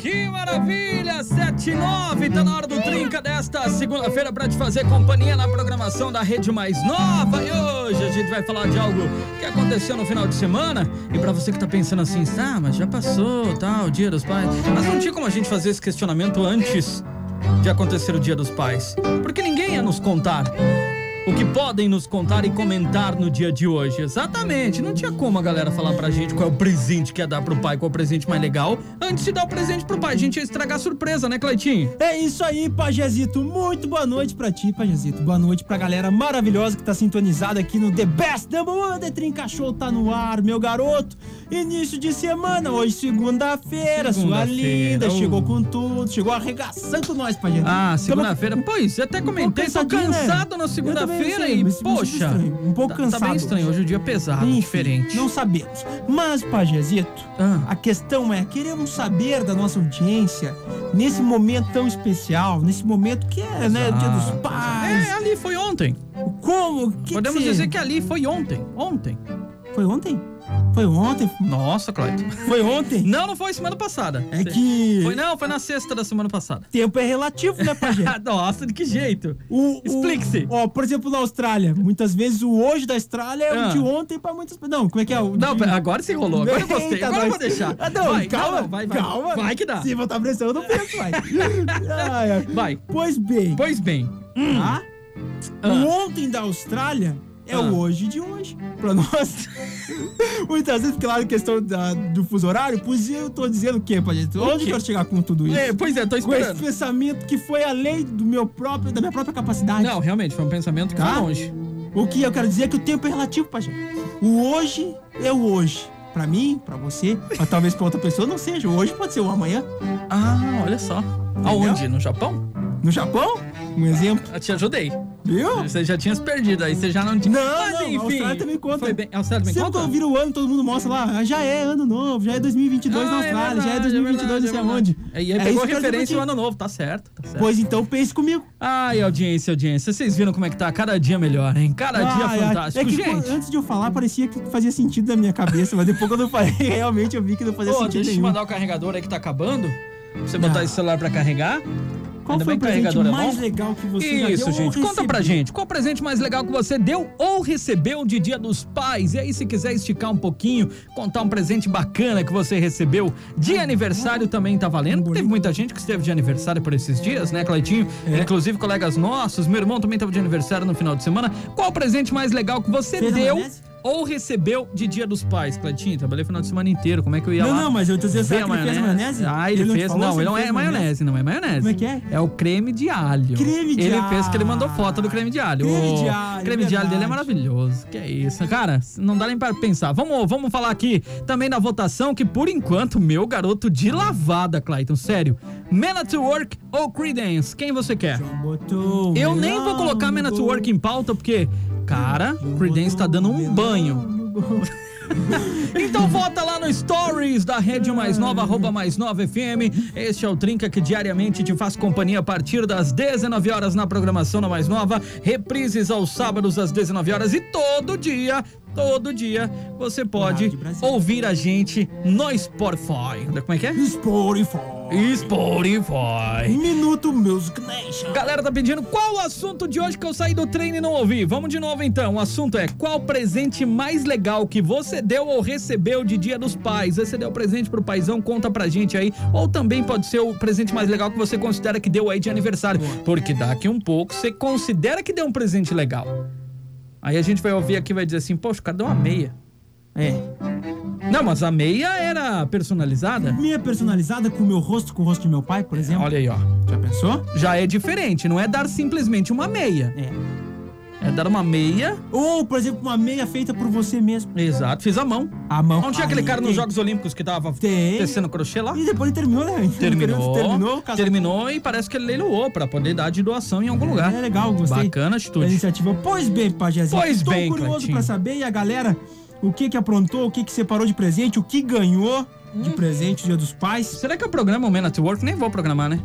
Que maravilha! 7 e 9, tá na hora do Trinca desta segunda-feira pra te fazer companhia na programação da Rede Mais Nova. E hoje a gente vai falar de algo que aconteceu no final de semana. E pra você que tá pensando assim, ah, mas já passou, tá, o Dia dos Pais. Mas não tinha como a gente fazer esse questionamento antes de acontecer o Dia dos Pais. Porque ninguém ia nos contar o que podem nos contar e comentar no dia de hoje. Exatamente. Não tinha como a galera falar pra gente qual é o presente que ia dar pro pai, qual é o presente mais legal, antes de dar o presente pro pai. A gente ia estragar a surpresa, né, Cleitinho? É isso aí, Pajezito. Muito boa noite pra ti, Pajezito. Boa noite pra galera maravilhosa que tá sintonizada aqui no The Best Number One. The Trinca Show tá no ar, meu garoto. Início de semana, hoje segunda-feira. Sua Segunda-feira, linda, uh. chegou com tudo, chegou arregaçando nós, Pajezito. Ah, segunda-feira. Pois, até comentei, tô né? cansado na Eu segunda-feira sei, e, poxa. um pouco tá, Tá cansado bem estranho. Hoje o dia é pesado, Enfim, diferente. Não sabemos. Mas, Pajezito, Ah. a questão é, queremos saber da nossa audiência, nesse momento tão especial, nesse momento que é, né, o Dia dos Exato. Pais. É, ali foi ontem. Como? Que Podemos que dizer que ali foi ontem. Ontem. Foi ontem? Foi ontem? Nossa, Cleiton. Foi ontem? Não, não foi semana passada. É que Foi não, foi na sexta da semana passada. tempo é relativo, né, Pajé? Nossa, de que jeito? O- Explique-se. Ó, por exemplo, na Austrália, muitas vezes o hoje da Austrália é Ah. o de ontem pra muitas. Não, como é que é? O Não, de... agora se enrolou. Agora eu gostei. Eita, Agora eu nós. vou deixar. Ah, não, vai, calma, não, vai, vai. calma. Vai que dá. Se botar pressão, eu não penso, vai. Ai, ai. Vai. Pois bem, Pois bem. tá? Ah. O ontem da Austrália é Ah. o hoje de hoje. Pra nós. Muitas vezes, na questão da- do fuso horário, pois eu tô dizendo o quê, Pajé? Onde que eu quero chegar com tudo isso? É, pois é, tô com esse esperando. pensamento que foi além do meu próprio, da minha própria capacidade. Não, realmente, foi um pensamento que Tá? foi longe. O que eu quero dizer é que o tempo é relativo, Pajé. O hoje é o hoje. Pra mim, pra você, mas talvez pra outra pessoa não seja. O hoje pode ser o amanhã. Ah, olha só. Aonde? No Japão? No Japão, um exemplo. Eu te ajudei. Viu? Você já tinha se perdido, aí você já não tinha. Não, Mas, não, enfim. a Austrália também conta. Foi bem. A Austrália também Sempre conta? quando vira o ano, todo mundo mostra lá, ah, já é ano novo, já é 2022 na Ah, Austrália, já é verdade, 2022 não sei aonde. é E aí É pegou que eu referência o ano novo, tá certo, tá certo. Pois então pense comigo. Ai, audiência, audiência. Vocês viram como é que tá? Cada dia melhor, hein? Cada dia Ai, ai. fantástico. É que Gente, antes de eu falar, parecia que fazia sentido na minha cabeça, mas depois quando eu falei, realmente eu vi que não fazia Ô, sentido deixa eu te nenhum. mandar o carregador aí que tá acabando. Pra você botar Ah. esse celular pra carregar. Qual Ainda foi o presente é mais legal que você Isso, deu gente. ou Conta pra gente. Qual o presente mais legal que você deu ou recebeu de Dia dos Pais? E aí, se quiser esticar um pouquinho, contar um presente bacana que você recebeu de aniversário também tá valendo. Teve muita gente que esteve de aniversário por esses dias, né, Cleitinho? É. Inclusive colegas nossos. Meu irmão também tava de aniversário no final de semana. Qual o presente mais legal que você deu? Ou recebeu de Dia dos Pais, Cleitinho? Trabalhei o final de semana inteiro. Como é que eu ia Não, lá? não, mas eu tô dizendo, será a que ele fez maionese? Ah, ele, Ele não fez. falou Não, se ele ele não é fez maionese, não é maionese. Como é que é? É o creme de alho. Creme de ele fez que ele alho. mandou foto do creme de alho. Creme de O alho, creme de alho dele é maravilhoso. Que é isso. Cara, não dá nem para pensar. Vamos, vamos falar aqui também da votação que, por enquanto, meu garoto de lavada, Clayton. Sério. Man at Work ou Creedence? Quem você quer? Eu nem vou colocar Man at Work em pauta, porque, cara, Creedence tá dando um banho. Então vota lá no Stories da Rede Mais Nova, arroba Mais Nova FM. Este é o Trinca que diariamente te faz companhia a partir das 19 horas na programação da Mais Nova. Reprises aos sábados às 19 horas e todo dia, todo dia, você pode ouvir a gente no Spotify. Como é que é? Spotify. Spotify. Minuto Music Nation. Galera tá pedindo qual o assunto de hoje que eu saí do treino e não ouvi. Vamos de novo então. O assunto é qual presente mais legal que você deu ou recebeu de Dia dos Pais. Você deu presente pro paizão, conta pra gente aí. Ou também pode ser o presente mais legal que você considera que deu aí de aniversário. Porque daqui um pouco você considera que deu um presente legal. Aí a gente vai ouvir aqui e vai dizer assim, poxa, o cara deu uma meia. É. Não, mas a meia era personalizada. Minha personalizada com o meu rosto, com o rosto de meu pai, por exemplo. Olha aí, ó. Já pensou? Já é diferente, não é dar simplesmente uma meia. É. É dar uma meia. Ou, por exemplo, uma meia feita por você mesmo. Exato, fiz a mão. A mão. Não tinha aquele cara nos. Jogos Olímpicos que tava Tem. tecendo crochê lá? E depois ele terminou, né? Terminou. Terminou o. Terminou e parece que ele leiloou pra poder dar de doação em algum lugar. É legal, gostei. Bacana a atitude. iniciativa. Pois bem, Pajezinho. Pois Estou bem, curioso Cleitinho. pra saber e a galera o que que aprontou, o que que separou de presente, o que ganhou Hum. de presente Dia dos Pais. Será que eu programo o Man at Work? Nem vou programar, né?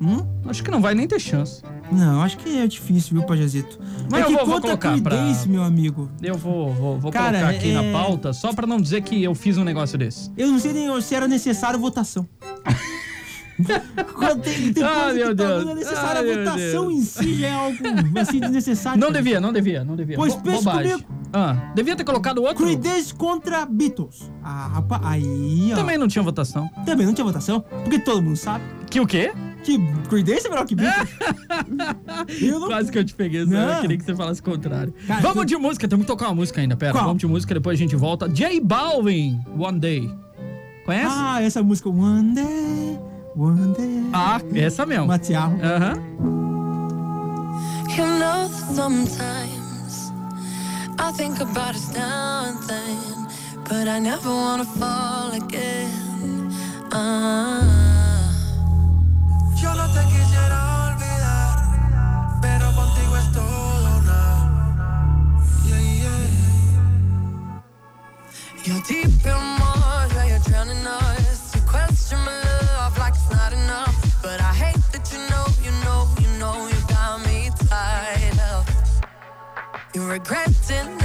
Hum? Acho que não vai nem ter chance. Não, acho que é difícil, viu, Pajezito? Mas é que vou- vou conta colocar pra- Creedence, meu amigo. Eu vou, vou, vou Cara, colocar aqui é- na pauta só pra não dizer que eu fiz um negócio desse. Eu não sei nem se era necessário votação. Tem, tem Ah, coisa meu que Deus. não é necessária. Ah, a votação em si já é algo assim desnecessário. Não devia, não devia, não devia. Pois Bo- pense bobagem. comigo. Ah, devia ter colocado outro. Creedence contra Beatles. Ah, rapaz, aí, ó. Também não tinha votação. Também não tinha votação, porque todo mundo sabe Que o quê? que Creedence é melhor que Beatles. eu não... Quase que eu te peguei, Zé. Eu Não. queria que você falasse o contrário. Cara, Vamos de música, temos que tocar uma música ainda. Pera, Qual? vamos de música, depois a gente volta. J Balvin, One Day. Conhece? Ah, essa música One Day, One Day. Ah, essa mesmo. Matiarro. Aham. You know that sometimes I think about us now and then, but I never wanna fall again. Ah. Yo no te quisiera olvidar, pero contigo es todo nada. Yeah, yeah. You're deep in regretting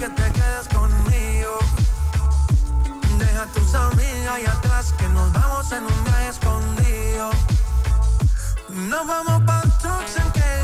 que te quedes conmigo. Deja tus amigas ahí atrás, que nos vamos en un viaje escondido. Nos vamos pa' trucks en Caicos,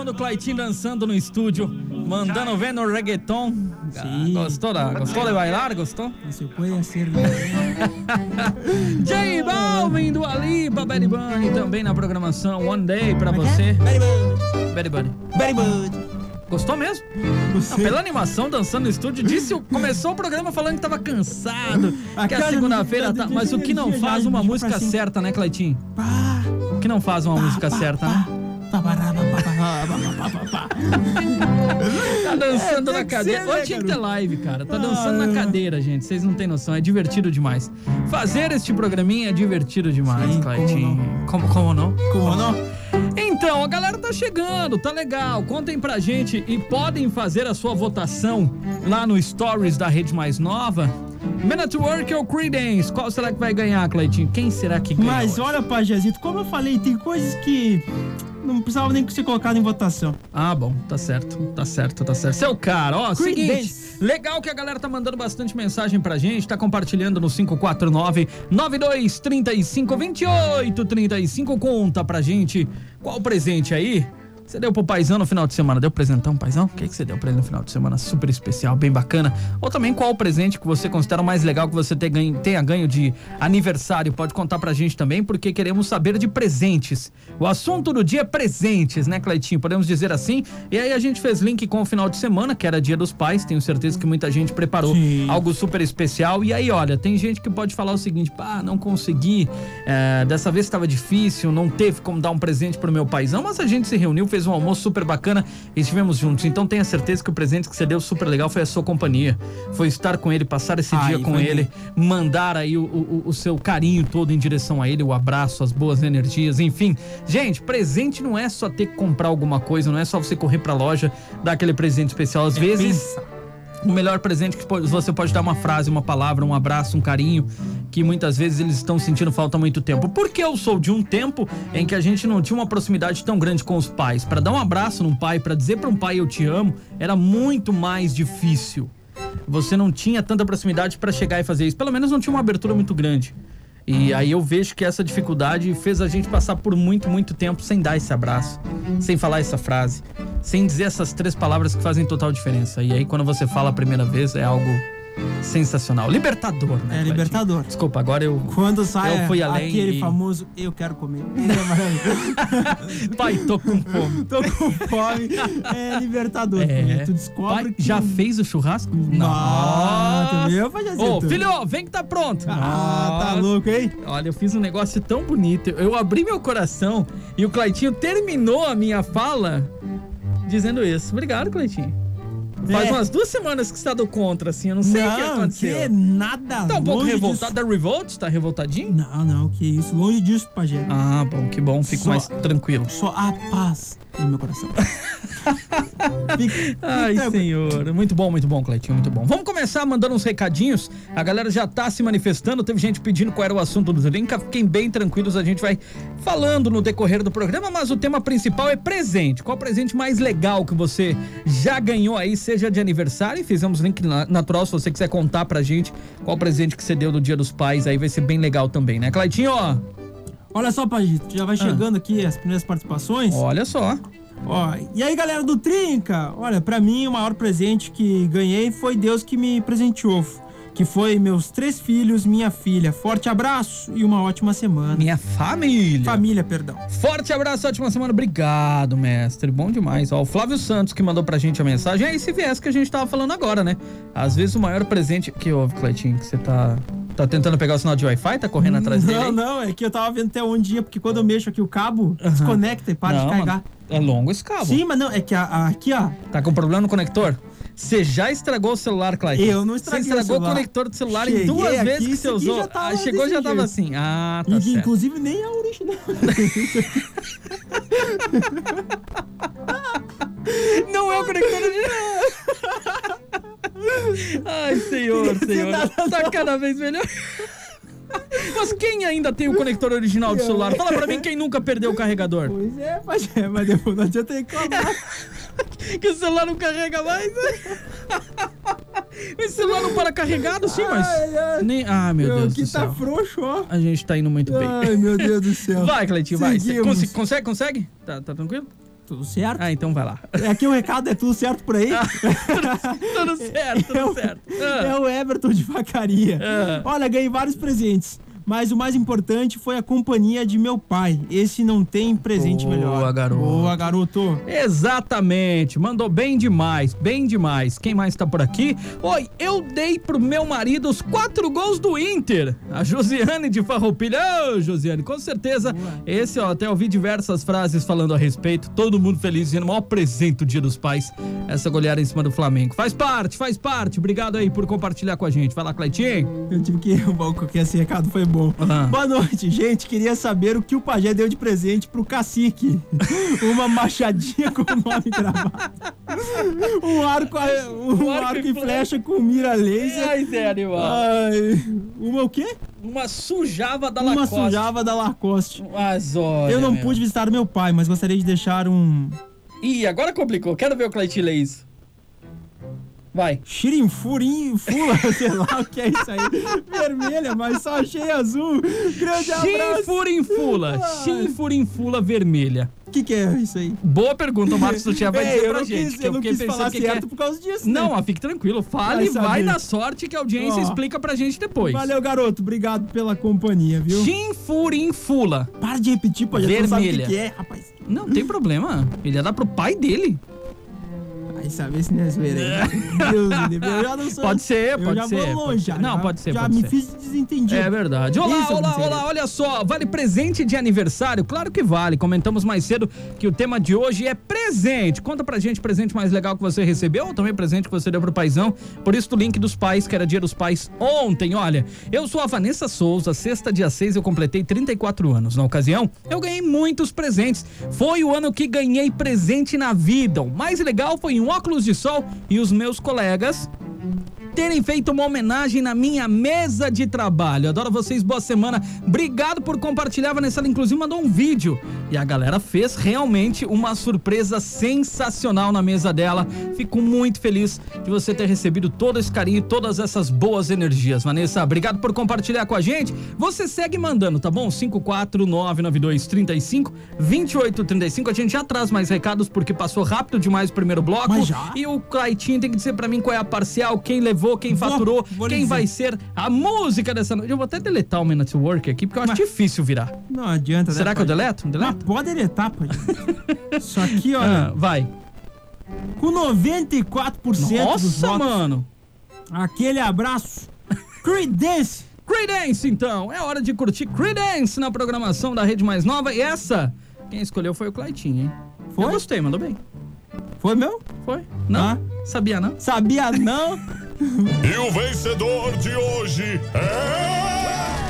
noção do Claitinho dançando no estúdio. Mandando ver no reggaeton. Ah, Sim. Gostou, da, gostou de bailar? Gostou? Se puede ser. J Balvin do Alipa, Betty Bunny também na programação One Day pra você. Very good. Betty Bunny. Very good. Gostou mesmo? Você- Não, pela animação, dançando no estúdio, disse, começou o programa falando que tava cansado, A que a segunda-feira tá. Mas o que não faz uma música certa, né, Cleitinho? Pá, O que não faz uma música certa, né? Tá dançando É, na cadeira. ser, né, Hoje tinha que ter garoto? live, cara. Tá dançando na Ah. cadeira, gente. Vocês não têm noção. É divertido demais. Fazer este programinha é divertido demais, Sim, Cleitinho. Como, como não? Como não? Então, a galera tá chegando, tá legal. Contem pra gente e podem fazer a sua votação lá no Stories da Rede Mais Nova. At Work ou Creedence? Qual será que vai ganhar, Cleitinho? Quem será que ganha? Mas hoje? olha, Pajezito, como eu falei, tem coisas que não precisava nem ser colocado em votação. Ah, bom, tá certo, tá certo, tá certo. Seu cara, ó, seguinte, Creedence. legal que a galera tá mandando bastante mensagem pra gente, tá compartilhando no 549 92 35 28 35, conta pra gente qual presente aí você deu pro paizão no final de semana? Deu presentão, paizão? O que, que você deu pra ele no final de semana? Super especial, bem bacana. Ou também qual o presente que você considera o mais legal que você tenha ganho, tenha ganho de aniversário? Pode contar pra gente também, porque queremos saber de presentes. O assunto do dia é presentes, né, Cleitinho? Podemos dizer assim. E aí a gente fez link com o final de semana, que era dia dos pais. Tenho certeza que muita gente preparou Sim. algo super especial. E aí, olha, tem gente que pode falar o seguinte: pá, não consegui, é, dessa vez estava difícil, não teve como dar um presente pro meu paizão, mas a gente se reuniu, fez um almoço super bacana e estivemos juntos. Então tenha certeza que o presente que você deu super legal foi a sua companhia. Foi estar com ele, passar esse Aí, dia com ele, mandar aí o, o, o seu carinho todo em direção a ele, o abraço, as boas energias, enfim. Gente, presente não é só ter que comprar alguma coisa, não é só você correr pra loja, dar aquele presente especial. Às vezes. O melhor presente que você pode dar uma frase, uma palavra, um abraço, um carinho, que muitas vezes eles estão sentindo falta há muito tempo. Porque eu sou de um tempo em que a gente não tinha uma proximidade tão grande com os pais. Pra dar um abraço num pai, pra dizer pra um pai eu te amo, era muito mais difícil. Você não tinha tanta proximidade pra chegar e fazer isso. Pelo menos não tinha uma abertura muito grande. E aí eu vejo que essa dificuldade fez a gente passar por muito, muito tempo sem dar esse abraço, sem falar essa frase, sem dizer essas três palavras que fazem total diferença. E aí quando você fala a primeira vez é algo sensacional. Libertador, né? É, libertador. Desculpa, agora eu. Quando sai Eu fui além aquele e- famoso eu quero comer. É. Pai, tô com fome. Tô com fome. É libertador. É. Tu descobre Pai, que... já fez o churrasco? Tu viu, Pajezito? Ô, filho, vem que tá pronto. Ah, tá louco, hein? Olha, eu fiz um negócio tão bonito. Eu abri meu coração e o Cleitinho terminou a minha fala dizendo isso. Obrigado, Cleitinho. Faz É. umas duas semanas que você tá do contra, assim. Eu não sei o que não, aconteceu. que nada. Tá um pouco revoltado. disso. Da Revolt? Tá revoltadinho? Não, não, que isso. Longe disso, Pajé. Ah, bom, que bom. Fico Só- mais tranquilo. Só a paz no meu coração. Ai, senhor. Muito bom, muito bom, Cleitinho, muito bom. Vamos começar mandando uns recadinhos. A galera já tá se manifestando. Teve gente pedindo qual era o assunto do Drinca. Fiquem bem tranquilos, a gente vai falando no decorrer do programa, mas o tema principal é presente. Qual presente mais legal que você já ganhou aí, seja de aniversário? E fizemos link na- natural se você quiser contar pra gente qual presente que você deu no Dia dos Pais. Aí vai ser bem legal também, né, Cleitinho? Ó, Olha só, Pajito, já vai chegando aqui as primeiras participações. olha só. Ó, e aí, galera do Trinca? Olha, pra mim, o maior presente que ganhei foi Deus que me presenteou. Que foi meus três filhos, minha filha. Forte abraço e uma ótima semana. Minha família. Família, perdão. Forte abraço, ótima semana. Obrigado, mestre. Bom demais. Ó, o Flávio Santos que mandou pra gente a mensagem. É esse viés que a gente tava falando agora, né? Às vezes o maior presente. Que houve, Cleitinho? Que você tá. Tá tentando pegar o sinal de Wi-Fi? Tá correndo atrás dele? Não, aí? não, é que eu tava vendo até onde ia, porque quando eu mexo aqui o cabo, desconecta e para Não, de carregar. mano, É longo esse cabo. Sim, mas não, é que a- a- aqui, ó. Tá com problema no conector? Você já estragou o celular, Cleitinho? Eu não estraguei Você estragou o conector do celular em Cheguei duas aqui, vezes que você usou. já tava Ah, chegou já tava jeito. assim. Ah, E tá certo. inclusive nem é original. Não é o conector original. Ai, senhor, senhor. Tá cada vez melhor. Mas quem ainda tem o conector original do celular? Fala pra mim quem nunca perdeu o carregador. pois é, mas, é, mas depois não adianta reclamar. Que o celular não carrega mais. Esse celular não para carregado, sim, mas. Ai, ai. Nem... Ah, meu Deus que do tá céu. frouxo, ó. A gente tá indo muito bem. Ai, meu Deus do céu. Vai, Cleitinho, vai. Consegue, consegue? Tá, tá tranquilo? Tudo certo? Ah, então vai lá. Aqui o recado é tudo certo por aí? tudo certo, tudo É certo. É Ah, o Everton de Vacaria. Ah. Olha, ganhei vários presentes. Mas o mais importante foi a companhia de meu pai. Esse não tem presente Boa, melhor. garoto. Boa, garoto. Exatamente, mandou bem demais, bem demais. Quem mais tá por aqui? Oi, eu dei pro meu marido os quatro gols do Inter. A Josiane de Farroupilha. Ô, Josiane, com certeza. Esse, ó, até ouvi diversas frases falando a respeito. Todo mundo feliz, dizendo, maior presente do Dia dos Pais. Essa goleada em cima do Flamengo. Faz parte, faz parte. Obrigado aí por compartilhar com a gente. Vai lá, Cleitinho. Eu tive que. Bom, que esse recado foi bom. Ah. Boa noite, gente. Queria saber o que o pajé deu de presente pro cacique. Uma machadinha com o nome gravado. Um arco, um Um arco arco e flecha com mira laser. Ai, Animal. Ai, uma o quê? Uma sujava da Uma Lacoste. sujava da Lacoste. Mas olha, Eu não meu. pude visitar meu pai, mas gostaria de deixar um Ih, agora complicou. Quero ver o Cleitinho ler isso. Vai. xirinfurim fula, sei lá o que é isso aí. Vermelha, mas só achei azul. Grande abraço. Chinfurinfula. Chinfurinfula vermelha. O que, que é isso aí? Boa pergunta, o Marcos Tutia vai dizer eu pra não gente. quis, que eu não fiquei quis pensando falar que que é. por causa disso, né? Não, mas fique tranquilo. Fale, Vai vai, na sorte que a audiência Ó. explica pra gente depois. Valeu, garoto. Obrigado pela companhia, viu? Chinfurinfula. Para de repetir, pô. Já tu não sabe o que, Vermelha. que é, rapaz. Não tem problema. Ele ia dar pro pai dele. Vai saber se não é zoeira. Deus. Eu já não sou... Pode ser, pode já ser, vou longe, já. Não, pode ser, Já pode me ser. fiz desentendido. É verdade. Olá, Isso, olá, olá, olha só. Vale presente de aniversário? Claro que vale. Comentamos mais cedo que o tema de hoje é presente. Conta pra gente presente mais legal que você recebeu ou também presente que você deu pro paizão. Por isso, do link dos pais, que era dia dos pais ontem. Olha, eu sou a Vanessa Souza. Sexta, dia 6, eu completei 34 anos. Na ocasião, eu ganhei muitos presentes. Foi o ano que ganhei presente na vida. O mais legal foi um óculos de sol e os meus colegas terem feito uma homenagem na minha mesa de trabalho. Adoro vocês, boa semana. Obrigado por compartilhar, Vanessa. Ela inclusive mandou um vídeo. E a galera fez realmente uma surpresa sensacional na mesa dela. Fico muito feliz de você ter recebido todo esse carinho, todas essas boas energias. Vanessa, obrigado por compartilhar com a gente. Você segue mandando, tá bom? 5499235 2835. A gente já traz mais recados porque passou rápido demais o primeiro bloco. E o Claitinho tem que dizer pra mim qual é a parcial, quem levou, quem Vou- faturou, vou quem vai ser a música dessa noite. Eu vou até deletar o Man at Work aqui, porque eu acho Mas- difícil virar. Não adianta, Será né, que eu pai? deleto? Mas Deleto? pode deletar, pô. Isso aqui, Ah, olha, vai. com 94% dos Nossa, votos. mano. Aquele abraço. Creedence. Creedence, então. É hora de curtir Creedence na programação da Rede Mais Nova. E essa, quem escolheu foi o Claitinho, hein? Foi? Eu gostei, mandou bem. Foi meu? Foi? Não? Ah. Sabia, não? Sabia não? E o vencedor de hoje é.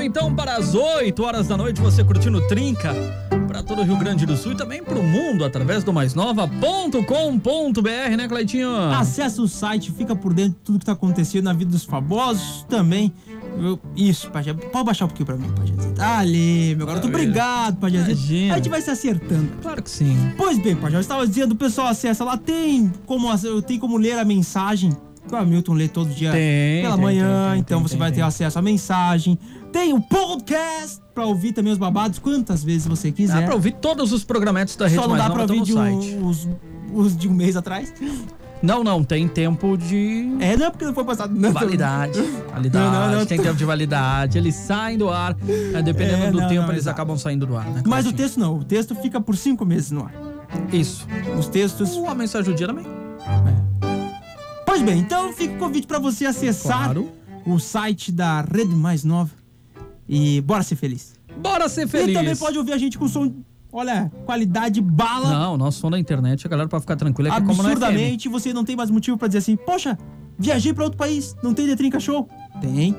Então para as 8 horas da noite, você curtindo Trinca para todo o Rio Grande do Sul e também para o mundo através do maisnova.com.br, né, Cleitinho? Acesse o site, fica por dentro de tudo que tá acontecendo na vida dos famosos também. Eu- isso, Pajé. Pode baixar um pouquinho pra mim, Pajézito. Ali, meu garoto. Obrigado, Pajézito. Imagina. A gente vai se acertando. Claro que sim. Pois bem, Pajé, eu estava dizendo, o pessoal acessa lá, tem como, tem como ler a mensagem. que O Hamilton lê todo dia Tem, pela tem, manhã, tem, então você vai ter acesso à mensagem. Tem o podcast pra ouvir também os babados quantas vezes você quiser. Dá pra ouvir todos os programetes da Rede Só não Mais dá pra Nova ouvir de um- site. os, os de um mês atrás. Não, não, tem tempo de É, não, porque não foi passado. Não, validade. Validade, Não, não, não. tem tempo de validade. Eles saem do ar. é, dependendo É, do tempo, eles exato. acabam saindo do ar, né? Mas o texto não, o texto fica por cinco meses no ar. Isso. Os textos. A mensagem do dia também. Pois bem, então fica o convite pra você acessar Claro. o site da Rede Mais Nova. E bora ser feliz. Bora ser feliz. E também pode ouvir a gente com som, olha, qualidade bala. Não, nosso som da internet, a galera pode ficar tranquila é FM. absurdamente, você não tem mais motivo pra dizer assim, poxa, viajei pra outro país, não tem Detrinca Show? Tem.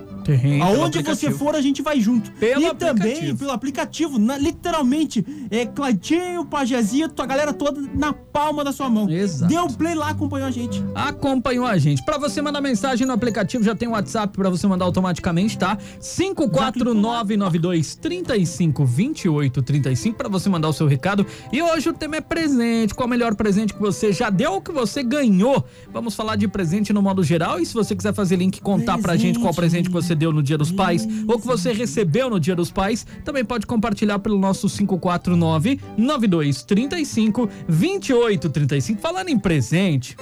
Aonde você for, a gente vai junto. Pelo e também aplicativo. pelo aplicativo, na- literalmente, é Claitinho, Pajezito, a galera toda na palma da sua mão. Exato. Deu play lá, acompanhou a gente. acompanhou a gente. Pra você mandar mensagem no aplicativo, já tem o WhatsApp pra você mandar automaticamente, tá? 54992 35 28 35 pra você mandar o seu recado. E hoje o tema é presente. Qual o melhor presente que você já deu ou que você ganhou? Vamos falar de presente no modo geral e se você quiser fazer link e contar pra gente qual presente que você deu no Dia dos Pais ou que você recebeu no Dia dos Pais, também pode compartilhar pelo nosso 549 92 35 28 35. Falando em presente,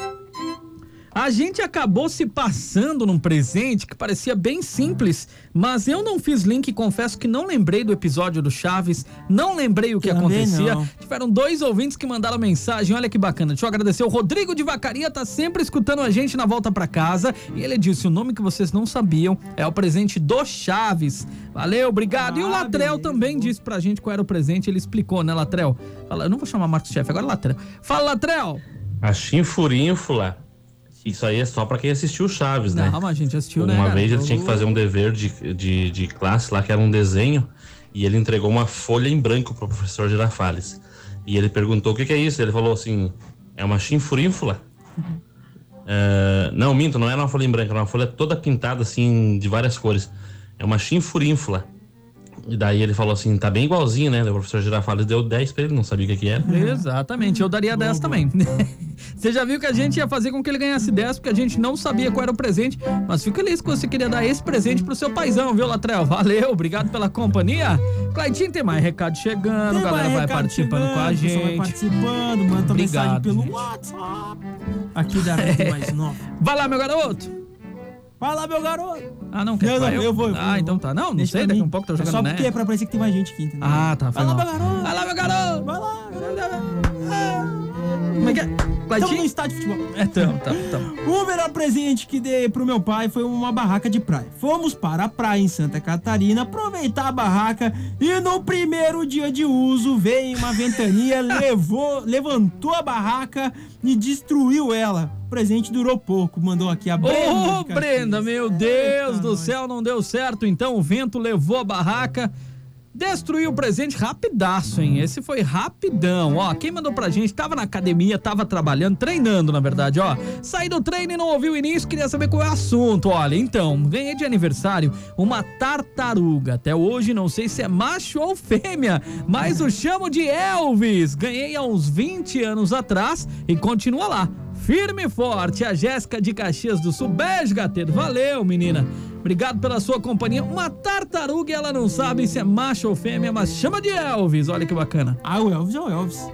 a gente acabou se passando num presente que parecia bem simples, mas eu não fiz link e confesso que não lembrei do episódio do Chaves, não lembrei o que Também acontecia. não. Tiveram dois ouvintes que mandaram mensagem, olha que bacana. Deixa eu agradecer. O Rodrigo de Vacaria tá sempre escutando a gente na volta pra casa e ele disse: o nome que vocês não sabiam é o presente do Chaves. Valeu, obrigado. e o Ah, Latrel beleza, também disse pra gente qual era o presente, ele explicou, né, Latrel? Fala, eu não vou chamar Marcos Chefe, agora Latrel. Fala, Latrel! A chinfurínfula. Isso aí é só pra quem assistiu o Chaves, né? Não, mas a gente assistiu, né? Uma vez ele tinha que fazer um dever de, de, de classe lá, que era um desenho, e ele entregou uma folha em branco pro professor Girafales. E ele perguntou o que, que é isso. Ele falou assim: é uma chinfurínfula? É, não, minto, não era uma folha em branco, era uma folha toda pintada assim, de várias cores. É uma chinfurínfula. E daí ele falou assim: tá bem igualzinho, né? O professor Girafales deu 10 pra ele, não sabia o que, que era. Exatamente, eu daria 10 também. você já viu que a gente ia fazer com que ele ganhasse 10, porque a gente não sabia qual era o presente, mas fico feliz que você queria dar esse presente pro seu paizão, viu, Latrel? Valeu, obrigado pela companhia. Claitinho, tem mais recado chegando, Tem a galera vai participando com a chegando, pessoal Vai gente. participando, manda tua mensagem Obrigado, pelo gente. WhatsApp. Aqui da Rede Mais Nova. Vai lá, meu garoto. Vai lá, meu garoto. Ah, não, quer vá não, eu vou, eu vou, Ah, eu então tá. Não, não Deixa sei, daqui um pouco tá É jogando só né? porque é pra parecer que tem mais gente aqui, entendeu? Ah, tá, Vai lá, mal. meu garoto. Vai lá, meu garoto. Vai lá. Como é que é? No Claitinho? estádio de futebol. É, tamo, tamo, tamo. O melhor presente que dei pro meu pai foi uma barraca de praia. Fomos para a praia em Santa Catarina, aproveitar a barraca e no primeiro dia de uso veio uma ventania, levou, levantou a barraca e destruiu ela. O presente durou pouco, mandou aqui a Brenda. Ô, Caxias. Brenda, meu Deus do céu, não deu certo. Então o vento levou a barraca, destruiu o presente rapidaço, hein? Esse foi rapidão. Ó, quem mandou pra gente tava na academia, tava trabalhando, treinando, na verdade, ó. Saí do treino e não ouviu o início, queria saber qual é o assunto. Olha, então, ganhei de aniversário uma tartaruga. Até hoje não sei se é macho ou fêmea, mas o chamo de Elvis. Ganhei há uns 20 anos atrás e continua lá. Firme e forte, a Jéssica de Caxias do Sul. Beijo, gateiro. Valeu, menina. Obrigado pela sua companhia. Uma tartaruga, ela não sabe se é macho ou fêmea, mas chama de Elvis. Olha que bacana. Ah, o Elvis é o Elvis.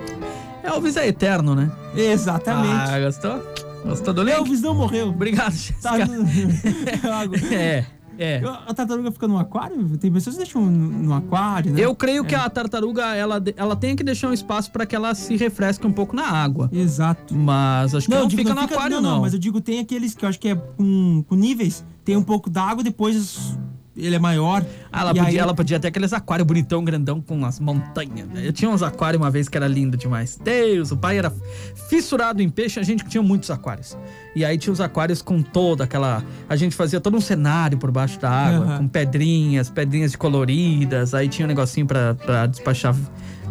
Elvis é eterno, né? Exatamente. Ah, gostou? Gostou do link? Elvis não morreu. Obrigado, Tá Jéssica. no... É, é. A tartaruga fica no aquário? Tem pessoas que deixam no, no aquário, né? Eu creio que a tartaruga, ela, ela tem que deixar um espaço para que ela se refresque um pouco na água. Exato. Mas acho que não, eu digo, fica no aquário, não. Mas eu digo, tem aqueles que eu acho que é com, com níveis. Tem um pouco d'água, depois ele é maior. Ah, ela, podia, aí- ela podia ter aqueles aquários bonitão, grandão, com as montanhas. Eu tinha uns aquários uma vez que era lindo demais. Deus, o pai era fissurado em peixe, a gente tinha muitos aquários. E aí tinha os aquários com toda aquela. A gente fazia todo um cenário por baixo da água, Aham. com pedrinhas, pedrinhas coloridas. Aí tinha um negocinho pra, pra despachar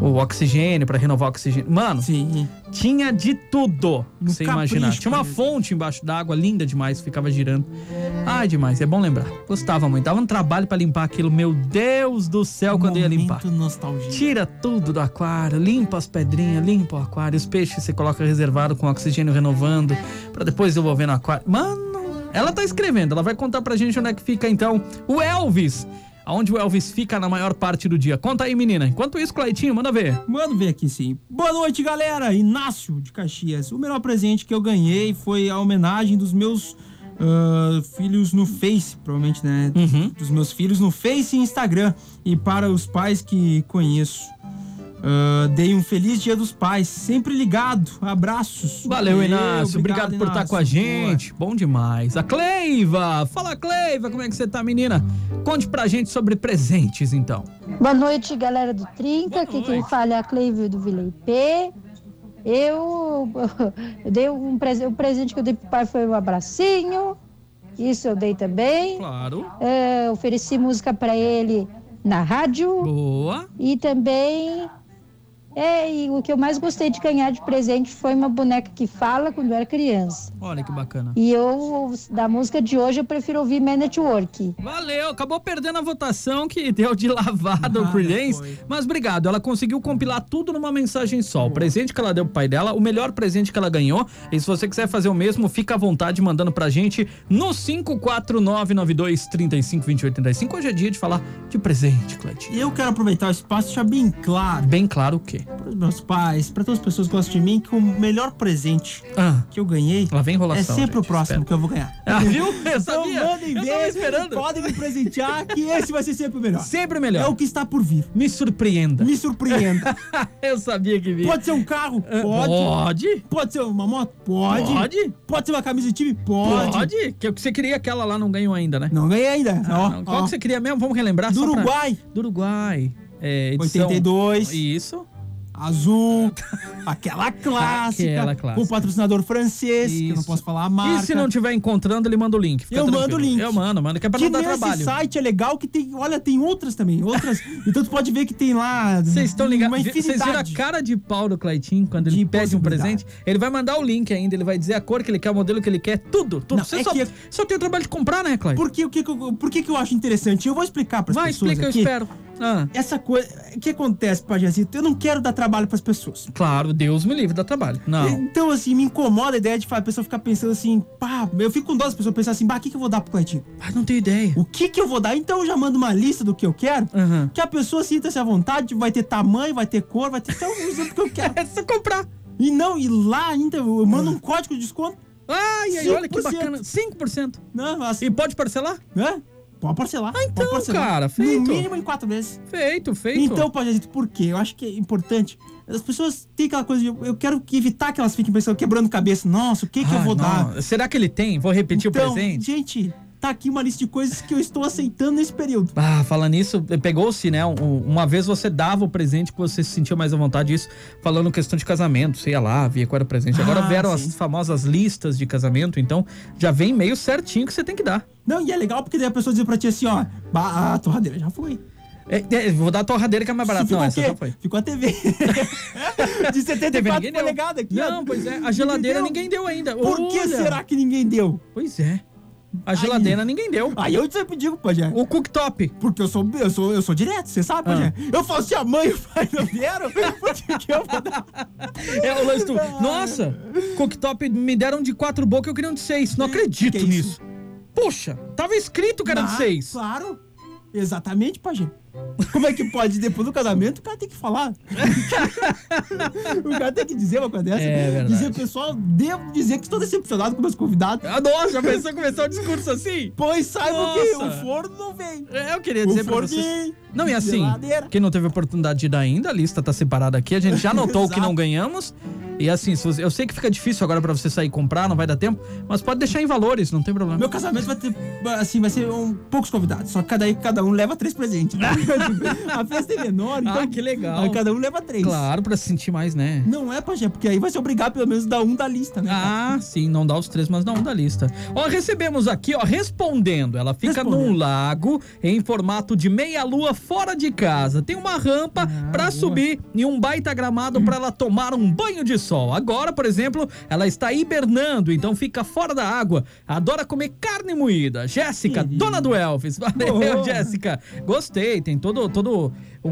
o oxigênio, pra renovar o oxigênio. Mano, Sim. tinha de tudo que você imaginar. Tinha uma fonte embaixo d'água, linda demais, ficava girando. Ai, demais, é bom lembrar. Gostava muito. Dava um trabalho pra limpar aquilo. Meu Deus do céu, quando eu ia limpar. Nostalgia. Tira tudo do aquário, limpa as pedrinhas, limpa o aquário, os peixes você coloca reservado com oxigênio renovando, pra depois devolver no aquário. Mano, ela tá escrevendo, ela vai contar pra gente onde é que fica então o Elvis. Aonde o Elvis fica na maior parte do dia. Conta aí, menina. Enquanto isso, Claitinho, manda ver. Mano, vem aqui sim. Boa noite, galera. Inácio de Caxias. O melhor presente que eu ganhei foi a homenagem dos meus ah, filhos no Face, provavelmente, né? Uhum. Dos meus filhos no Face e Instagram. E para os pais que conheço. Ah, dei um feliz dia dos pais, sempre ligado. Abraços. Valeu, Valeu, Inácio. Obrigado, por estar com a gente. Bom demais. A Cleiva. Fala, Cleiva. Como é que você tá, menina? Conte pra gente sobre presentes, então. Boa noite, galera do Trinca. Aqui quem fala é a Cleivio do Vila IP. Eu, eu dei um presente, o presente que eu dei pro pai foi um abracinho. Isso eu dei também. Claro. É, ofereci música para ele na rádio Boa. e também é, e o que eu mais gostei de ganhar de presente foi uma boneca que fala quando eu era criança. Olha que bacana. E eu da música de hoje eu prefiro ouvir Man Network. Valeu, acabou perdendo a votação que deu de lavada o Nada Creedence, mas obrigado, ela conseguiu compilar tudo numa mensagem só. O presente que ela deu pro pai dela, o melhor presente que ela ganhou, e se você quiser fazer o mesmo, fica à vontade mandando pra gente no 54992352835. Hoje é dia de falar de presente, Cleitinho. E eu quero aproveitar o espaço e deixar bem claro Bem claro o quê? Para os meus pais, para todas as pessoas que gostam de mim, que o melhor presente Ah, que eu ganhei lá vem enrolação. é sempre o gente, próximo espera. que eu vou ganhar. Ah, viu? Eu Então sabia. mandem eu ver, esperando. podem me presentear, que esse vai ser sempre o melhor. Sempre É melhor. o que está por vir. Me surpreenda. Me surpreenda. eu sabia que vinha. Pode ser um carro? Ah, Pode. Pode. Pode ser uma moto? Pode. Pode. Pode ser uma camisa de time? Pode. Pode. Que o que você queria aquela lá não ganhou ainda, né? Não ganhei ainda. Ah, Ó, não. Qual ó. que você queria mesmo? Vamos relembrar Do só pra- Uruguai, Do Uruguai. É, edição... 82. Isso. Azul, aquela clássica, Aquela clássica. com o patrocinador francês, que eu não Isso. posso falar a marca. E se não tiver encontrando, ele manda o link. Eu tranquilo. mando o link. Eu mando, mando, que é pra que não dar trabalho. site é legal que tem, olha, tem outras também, outras. então tu pode ver que tem lá Vocês estão ligados? Vocês viram a cara de pau do Claitinho quando ele De pede um presente? Ele vai mandar o link ainda, ele vai dizer a cor que ele quer, o modelo que ele quer, tudo, tudo. Não, Você é só, que- só tem o trabalho de comprar, né, Clay? Por que, o que, por que, que eu acho interessante? Eu vou explicar para as Vai, pessoas explica, eu espero. Ah, Essa coisa, o que acontece, Pajazito? Eu não quero dar trabalho para as pessoas. claro, Deus me livre, dá trabalho. Não. Então, assim, me incomoda a ideia de a pessoa ficar pensando assim, pá, eu fico com dó das pessoas pensar assim, bah, o que, que eu vou dar pro Cleitinho? Ah, não tenho ideia. O que que eu vou dar? Então eu já mando uma lista do que eu quero, Aham. que a pessoa sinta-se à vontade, vai ter tamanho, vai ter cor, vai ter até o exemplo que eu quero. É só comprar. E não, e lá ainda eu mando um código de desconto. Ai, ai, olha que 5%. bacana. 5%. Não, assim, E pode parcelar? né? Pode parcelar. Ah, então, parcelar. cara, feito. No mínimo em quatro vezes. Feito, feito. Então, Pajazito, por quê? Eu acho que é importante. As pessoas têm aquela coisa de. Eu quero que evitar que elas fiquem pensando, quebrando cabeça. Nossa, o que, que eu Ah, vou não. dar? Será que ele tem? Vou repetir Então, o presente. gente, tá aqui uma lista de coisas que eu estou aceitando nesse período. Ah, falando nisso, pegou-se, né? um- Uma vez você dava o presente que você se sentia mais à vontade, isso falando questão de casamento, você ia lá, via qual era o presente. Agora Ah, vieram sim. as famosas listas de casamento, então já vem meio certinho que você tem que dar. Não, e é legal porque daí a pessoa diz pra ti assim, ó, "Bah, a torradeira já foi. É, é, vou dar a torradeira que é mais barata. Ficou Não, essa já foi. Ficou a TV. de 74 ninguém deu. polegadas aqui, ó. Não, pois é. A geladeira deu. ninguém deu ainda. Por que Olha. será que ninguém deu? Pois é. A geladeira ninguém deu. Aí eu sempre digo, Pajé. O cooktop. Porque eu sou, eu sou, eu sou direto, você sabe, Pajé. Ah. Eu falo, se a mãe e o pai não vieram, que, eu vou dar? É o lance do. Nossa, cooktop me deram de quatro bocas, eu queria um de seis. Não acredito que é nisso. isso? Poxa, tava escrito que era de Ah, seis. Claro. Exatamente, Pajé. Como é que pode, depois do casamento, o cara tem que falar? o cara tem que dizer uma coisa dessa. É verdade. Dizer, pessoal, devo dizer que estou decepcionado com meus convidados. Ah, nossa, já pensou começar o discurso assim? Pois saibam que Nossa. o forno não vem. É, Eu queria O dizer pra vocês. forninho. Não, e assim, geladeira. quem não teve oportunidade de ir ainda, a lista tá separada aqui. A gente já notou o que não ganhamos. E assim, você- eu sei que fica difícil agora pra você sair e comprar, não vai dar tempo, mas pode deixar em valores, não tem problema. Meu casamento vai ter, assim, vai ser um, poucos convidados. Só que cada, cada um leva três presentes. né? a festa é menor, então. Ah, que legal. aí cada um leva três. Claro, pra se sentir mais, né? Não é, Pajé, porque aí vai se obrigar pelo menos a dar um da lista, né? Ah, sim, não dá os três, mas dá um da lista. Ó, recebemos aqui, ó, respondendo. Ela fica Respondendo. num lago em formato de meia-lua fora de casa. Tem uma rampa pra boa. subir e um baita gramado pra ela tomar um banho de sol. Agora, por exemplo, ela está hibernando, então fica fora da água. Adora comer carne moída. Jéssica, dona do Elvis. Valeu. Jéssica. Gostei, tem todo, todo um,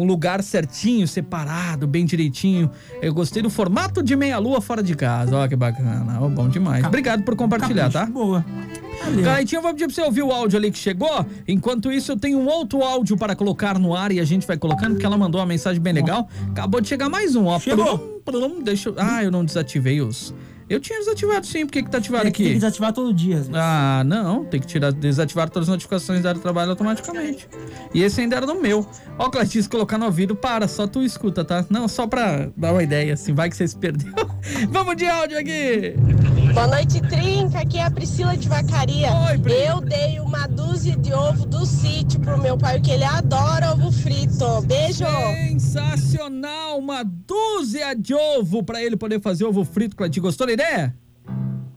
um- lugar certinho, separado, bem direitinho. Eu gostei do formato de meia-lua fora de casa. Ó, que bacana. Ó, bom demais. Obrigado por compartilhar, tá? Boa. Valeu. Claitinho, eu vou pedir pra você ouvir o áudio ali que chegou. Enquanto isso, eu tenho um outro áudio para colocar no ar e a gente vai colocando, porque ela mandou uma mensagem bem legal. Acabou de chegar mais um, ó. Chegou. Plum, plum, deixa eu... Ah, eu não desativei os... Eu tinha desativado sim, por que que tá ativado É que tem que aqui? desativar todo dia. Ah, não, tem que tirar, desativar todas as notificações da área do trabalho automaticamente. E esse ainda era no meu. Ó, Clarice, se colocar no ouvido, para, só tu escuta, tá? Não, só pra dar uma ideia, assim, vai que você se perdeu. Vamos de áudio aqui! Boa noite, Trinca. Aqui é a Priscila de Vacaria. Oi, Pri. Eu dei uma dúzia de ovo do sítio pro meu pai, porque ele adora ovo frito. Beijo! Sensacional! Uma dúzia de ovo pra ele poder fazer ovo frito, Clarice. Gostou da ideia?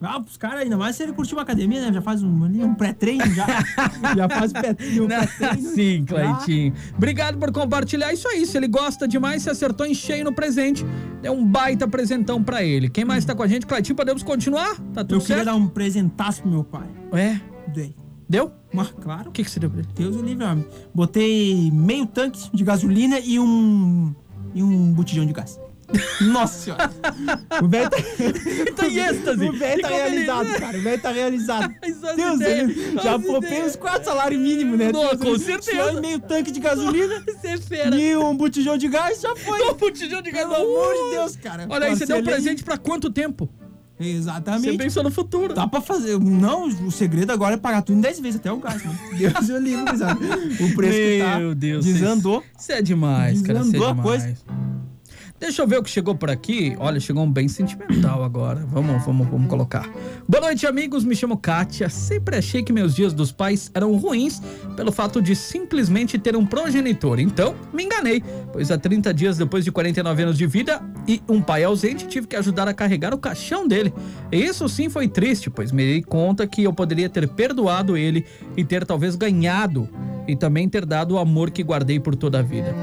Ah, pros caras, ainda mais se ele curtir uma academia, né? Já faz um, ali, um pré-treino, já. já faz pré- um pré-treino. Sim. Cleitinho. Obrigado por compartilhar isso aí. Se ele gosta demais, se acertou em cheio no presente, deu um baita presentão pra ele. Quem mais tá com a gente? Cleitinho, podemos continuar? Tá tudo Eu queria certo? dar um presentaço pro meu pai. É, Dei. deu? Mas, claro, O que, que você deu pra ele? Deus o livre, homem. Botei meio tanque de gasolina e um. e um botijão de gás. Nossa senhora. O velho tá. Tá em êxtase. O velho tá feliz, realizado, né? cara. O velho tá realizado. Deus, ele já ideias. uns quatro salários mínimos, né? Não, Deus, com ele certeza. meio tanque de gasolina Você é fera. e um botijão de gás, já foi. Um botijão de gás. Pelo amor de Deus, cara. Olha aí, você deu um presente pra quanto tempo? Você Exatamente. pensou no futuro. Dá pra fazer. Não, o segredo agora é pagar tudo em 10 vezes, até o gás, né? Deus eu sabe? O preço que tá Meu Deus. desandou. Isso é demais, cara. Isso é Desandou a demais. coisa. Deixa eu ver o que chegou por aqui. Olha, chegou um bem sentimental agora. Vamos, vamos, vamos colocar. Boa noite, amigos. Me chamo Kátia. Sempre achei que meus dias dos pais eram ruins pelo fato de simplesmente ter um progenitor. Então, me enganei, pois há 30 dias depois de 49 anos de vida e um pai ausente, tive que ajudar a carregar o caixão dele. Isso sim foi triste, pois me dei conta que eu poderia ter perdoado ele e ter talvez ganhado e também ter dado o amor que guardei por toda a vida.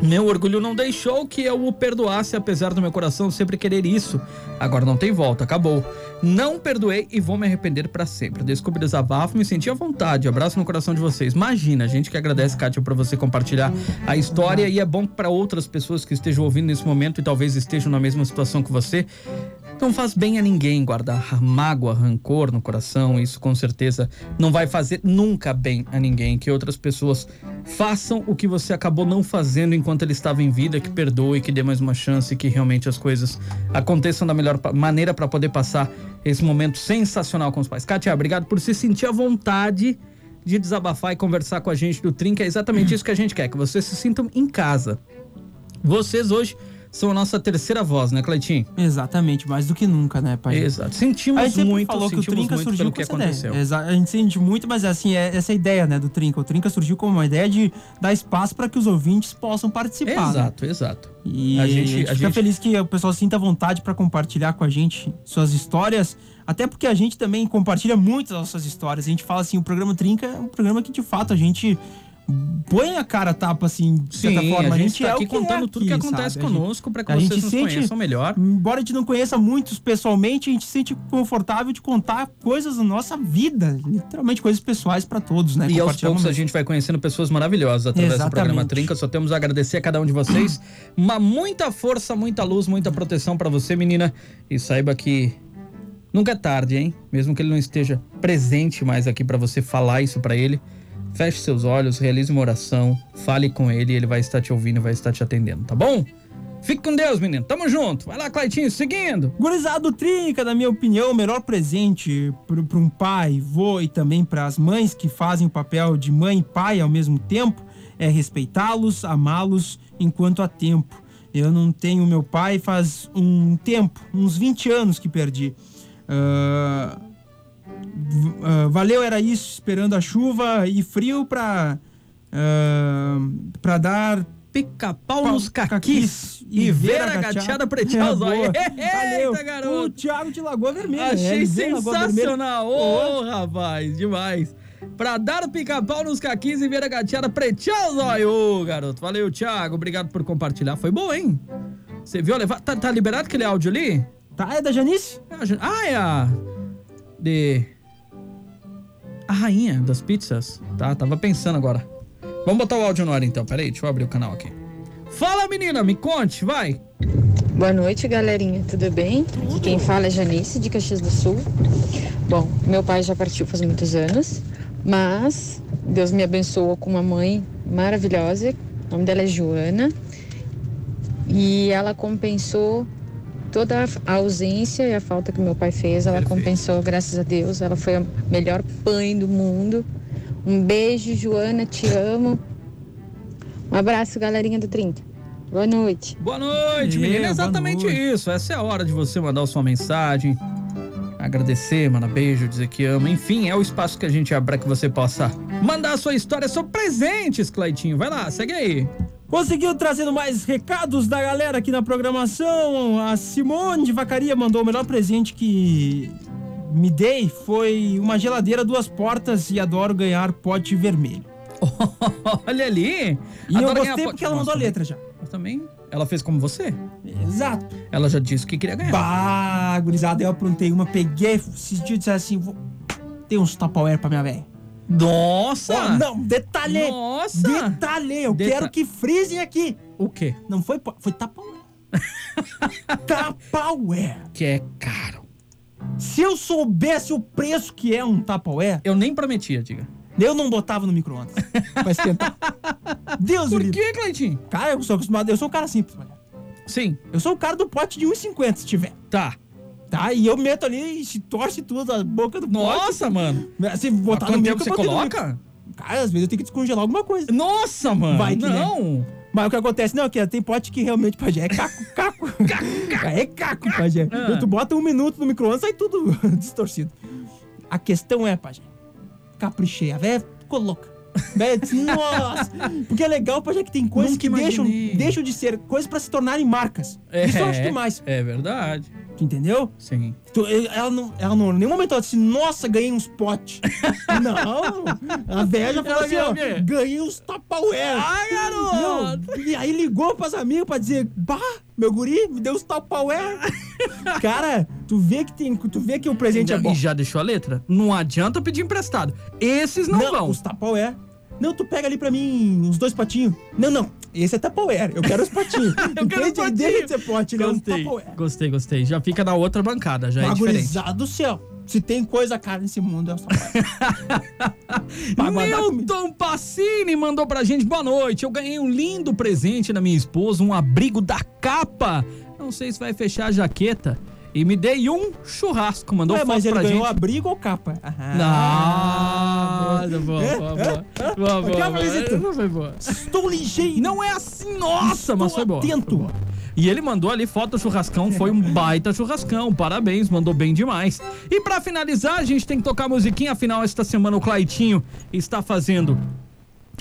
Meu orgulho não deixou que eu o perdoasse, apesar do meu coração sempre querer isso. Agora não tem volta, acabou. Não perdoei e vou me arrepender pra sempre. O desabafo, me senti à vontade. Abraço no coração de vocês. Imagina, a gente que agradece, Kátia, por você compartilhar a história e é bom pra outras pessoas que estejam ouvindo nesse momento e talvez estejam na mesma situação que você. Não faz bem a ninguém guardar mágoa, rancor no coração. Isso com certeza não vai fazer nunca bem a ninguém. Que outras pessoas façam o que você acabou não fazendo enquanto ele estava em vida, que perdoe, que dê mais uma chance, que realmente as coisas aconteçam da melhor maneira para poder passar esse momento sensacional com os pais. Kátia, obrigado por se sentir à vontade de desabafar e conversar com a gente do Trinca. É exatamente isso que a gente quer, que vocês se sintam em casa. Vocês hoje são a nossa terceira voz, né, Cleitinho? Exatamente, mais do que nunca, né, pai? Exato. A Sentimos gente sempre muito, falou que o Trinca surgiu pelo que aconteceu. ideia. Exa- a gente sente muito, mas assim, é essa ideia, né, do Trinca. O Trinca surgiu como uma ideia de dar espaço para que os ouvintes possam participar. né? Exato, exato. E A a gente- gente, a fica gente- feliz que o pessoal sinta vontade para compartilhar com a gente suas histórias. Até porque a gente também compartilha muito as nossas histórias. A gente fala assim, o programa Trinca é um programa que de fato a gente põe a cara a tapa, assim, de certa Sim, forma. a gente tá é aqui o que é contando tudo que aqui, acontece sabe? A gente- conosco para que a vocês gente nos sente- conheçam melhor. Embora a gente não conheça muitos pessoalmente, a gente se sente confortável de contar coisas da nossa vida, literalmente coisas pessoais para todos, né? E aos poucos a gente vai conhecendo pessoas maravilhosas através do Exatamente. programa Trinca. Só temos a agradecer a cada um de vocês. Uma muita força, muita luz, muita proteção para você, menina. E saiba que nunca é tarde, hein? Mesmo que ele não esteja presente mais aqui para você falar isso para ele. Feche seus olhos, realize uma oração, fale com ele, ele vai estar te ouvindo vai estar te atendendo, tá bom? Fique com Deus, menino. Tamo junto. Vai lá, Claitinho, seguindo. Gurizado Trinca, na minha opinião, o melhor presente para um pai, vô e também para as mães que fazem o papel de mãe e pai ao mesmo tempo é respeitá-los, amá-los enquanto há tempo. Eu não tenho meu pai faz um tempo, uns 20 anos que perdi. Ah, ah, valeu, era isso, esperando a chuva e frio pra, ah, pra dar Pica-pau Pau- nos caquis e ver a gateada pretear É, os olhos. Eita, garoto. O Thiago de Lagoa Vermelha. Achei Vermelha. sensacional. Ô, rapaz, demais. Pra dar o pica-pau nos caquis e ver a gateada pretear os olhos. Garoto. Valeu, Thiago. Obrigado por compartilhar. Foi bom, hein? Você viu? Levar... Tá, tá liberado aquele áudio ali? Tá, é da Janice? Ah, Ah, é a. De. A rainha das pizzas. Tá, tava pensando agora. Vamos botar o áudio no ar então. Pera aí, deixa eu abrir o canal aqui. Fala, menina, me conte, vai. Boa noite, galerinha. Tudo bem? Aqui quem fala é Janice, de Caxias do Sul. Bom, meu pai já partiu faz muitos anos, mas Deus me abençoou com uma mãe maravilhosa. O nome dela é Joana. E ela compensou toda a ausência e a falta que meu pai fez. Ela Perfeito. compensou, graças a Deus. Ela foi a melhor mãe do mundo. Um beijo, Joana, te amo. Um abraço, galerinha do 30. Boa noite. Boa noite, menina. É exatamente noite. isso. Essa é a hora de você mandar a sua mensagem. Agradecer, mandar beijo, dizer que ama. Enfim, é o espaço que a gente abre para que você possa mandar a sua história sobre presentes, Cleitinho. Vai lá, segue aí. Conseguiu trazendo mais recados da galera aqui na programação. A Simone de Vacaria mandou o melhor presente que me dei foi uma geladeira duas portas e adoro ganhar pote vermelho. Olha ali. E eu Adoro ganhar gostei po- porque ela mandou a letra já. Mas também, ela fez como você. Exato. Ela já disse que queria ganhar. Bah, gurizada, eu aprontei uma, peguei, esses dias disse assim, vou... tem uns Tupperware pra minha velha. Nossa! Não, detalhei. Nossa! Detalhei, eu Deta- quero que frisem aqui. O quê? Não foi, foi Tupperware. Tupperware. Que é caro. Se eu soubesse o preço que é um Tupperware, Eu nem prometia, diga. eu não botava no micro-ondas pra esquentar. Deus Por que, Cleitinho? Cara, eu sou acostumado, eu sou um cara simples, mano. Sim, Eu sou o cara do pote de 1,50 se tiver. tá. Tá? E eu meto ali e se torce tudo a boca do Nossa, mano. pote. Se Há botar no quanto tempo você coloca? Cara, às vezes eu tenho que descongelar alguma coisa. Nossa, mano. Vai que né? não. Mas o que acontece, não, que tem pote que realmente, pajé, é caco, caco. é caco, pajé. Ah. Tu bota um minuto no micro-ondas, sai tudo distorcido. A questão é, pajé, caprichei. A véia ficou louca. Véia disse, nossa. Porque é legal, pajé, que tem coisas Nunca que deixam, deixam de ser coisas pra se tornarem marcas. É, Isso eu acho demais. É verdade. Tu entendeu? Sim. Ela, não, ela não, em nenhum momento ela disse, nossa, ganhei uns potes. não, a velha falou assim, ó, ganhei uns Tupperware. Ah, garoto! Não, e aí ligou pras amigas pra dizer, bah, meu guri, me deu uns Tupperware. Cara, tu vê que tem, tu vê que o presente é bom. E já deixou a letra? Não adianta pedir emprestado. Esses não, vão. os Tupperware. Não, tu pega ali pra mim uns dois potinhos. Não, não, esse é Tupperware, eu quero os potinhos. Eu quero os Entende? Deixa de potinhos. ser pote, é Gostei, Tupperware. gostei, gostei. Já fica na outra bancada, já é diferente. Do céu. Se tem coisa cara nesse mundo, é o comida. Milton Passini mandou pra gente, boa noite. Eu ganhei um lindo presente da minha esposa, um abrigo da capa. Não sei se vai fechar a jaqueta. E me dei um churrasco. Mandou Ué, foto mas ele pra ganhou gente. abrigo ou capa? Ah, boa, boa, boa, boa. Boa, boa, boa. Essa foi boa. Estou ligeiro. Não é assim, nossa, mas foi boa. atento. foi boa. E ele mandou ali foto do churrascão, foi um baita churrascão. Parabéns, mandou bem demais. E pra finalizar, a gente tem que tocar a musiquinha, afinal esta semana o Claitinho está fazendo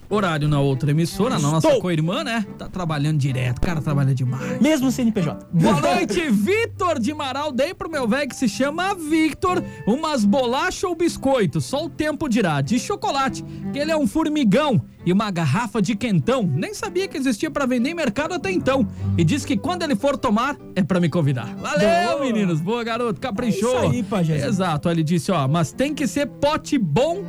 horário na outra emissora, na nossa co-irmã, né? Tá trabalhando direto, o cara trabalha demais. Mesmo CNPJ. Boa noite, Vitor de Maral. Dei pro meu velho que se chama Victor umas bolachas ou biscoito. Só o tempo dirá. De chocolate, que ele é um formigão. E uma garrafa de quentão. Nem sabia que existia pra vender em mercado até então. E diz que quando ele for tomar, é pra me convidar. Valeu, Boa. meninos. Boa, garoto. Caprichou. É isso aí, Pajézinho. Exato. Ele disse, ó, mas tem que ser pote bom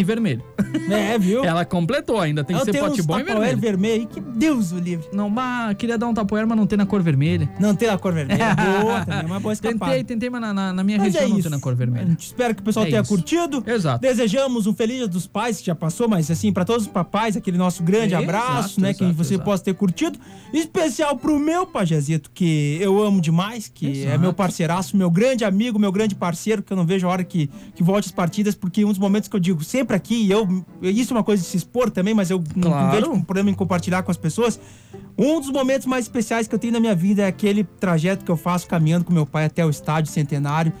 e vermelho. É, viu? Ela completou ainda. Tem que Eu ser pote bom e vermelho. vermelho que Deus o livre. Não, mas queria dar um tapoeira, mas não tem na cor vermelha. Não tem a cor vermelha. boa também, é uma boa escapada. Tentei, tentei, mas na, na- na minha Mas região é não tem na cor vermelha. espera que o pessoal É tenha isso. curtido. Exato. Desejamos um feliz dia dos pais, que já passou, mas assim, pra todos os papais, aquele nosso grande Exato, abraço, né? que exato, você exato. possa ter curtido. Especial pro meu pajezito, que eu amo demais, que é meu parceiraço, meu grande amigo, meu grande parceiro, que eu não vejo a hora que, que volte as partidas, porque um dos momentos que eu digo, sempre sempre aqui, e eu, isso é uma coisa de se expor também, mas eu não- não Claro. vejo um problema em compartilhar com as pessoas. Um dos momentos mais especiais que eu tenho na minha vida é aquele trajeto que eu faço caminhando com meu pai até o estádio centenário,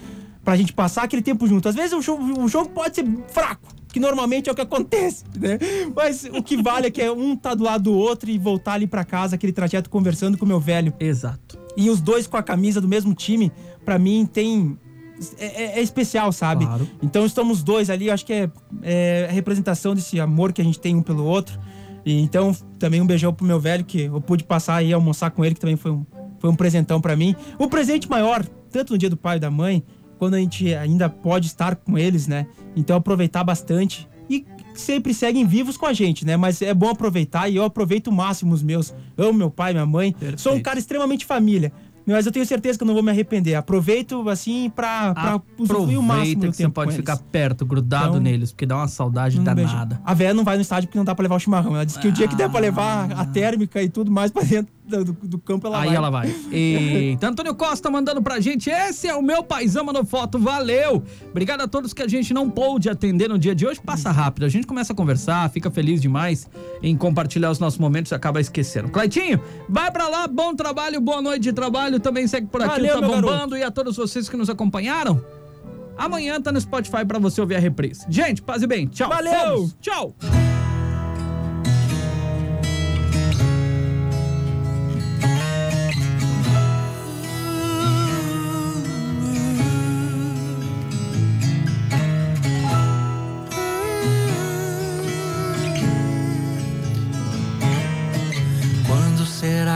pra gente passar aquele tempo junto. Às vezes o jogo, o jogo pode ser fraco, que normalmente é o que acontece, né? Mas o que vale é que é um tá do lado do outro e voltar ali pra casa, aquele trajeto conversando com meu velho. Exato. E os dois com a camisa do mesmo time, pra mim tem. É, é- é especial, sabe? Claro. Então estamos dois ali, acho que é, é a representação desse amor que a gente tem um pelo outro. E então também um beijão pro meu velho, que eu pude passar aí almoçar com ele, que também foi um, foi um presentão pra mim. O presente maior, tanto no dia do pai e da mãe, quando a gente ainda pode estar com eles, né? Então aproveitar bastante. E sempre seguem vivos com a gente, né? Mas é bom aproveitar e eu aproveito o máximo os meus. Amo meu pai, minha mãe. Sou um cara extremamente família. Mas eu tenho certeza que eu não vou me arrepender. Aproveito, assim, pra, pra usufruir o máximo do que você tempo pode com ficar perto, grudado Então, neles, porque dá uma saudade Um beijo. danada. A véia não vai no estádio porque não dá pra levar o chimarrão. Ela disse que o dia que der pra levar a térmica e tudo mais pra dentro do, do- do campo, ela Aí vai. ela vai. Eita, Antônio Costa mandando pra gente. Esse é o meu paizão mandou foto. Valeu! Obrigado a todos que a gente não pôde atender no dia de hoje. Passa rápido. A gente começa a conversar, fica feliz demais em compartilhar os nossos momentos e acaba esquecendo. Claitinho, vai pra lá. Bom trabalho, boa noite de trabalho. Também segue por aqui, Valeu, tá bombando. garoto. E a todos vocês que nos acompanharam. Amanhã tá no Spotify pra você ouvir a reprise. Gente, paz e bem. Tchau. Valeu! Fomos. Tchau.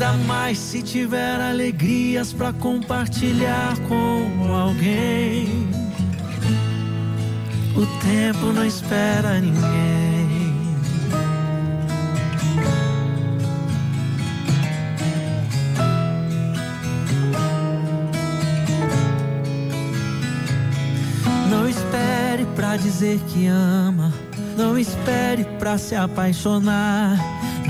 Ainda mais se tiver alegrias pra compartilhar com alguém. O tempo não espera ninguém. Não espere pra dizer que ama. Não espere pra se apaixonar.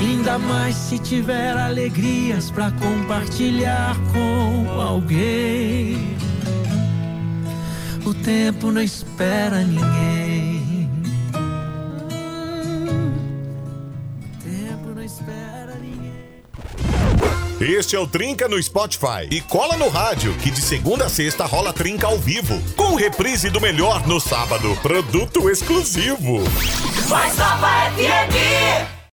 Ainda mais se tiver alegrias pra compartilhar com alguém. O tempo não espera ninguém. O tempo não espera ninguém. Este é o Trinca no Spotify. E cola no rádio, que de segunda a sexta rola Trinca ao vivo. Com reprise do melhor no sábado. Produto exclusivo. Mais Nova FM.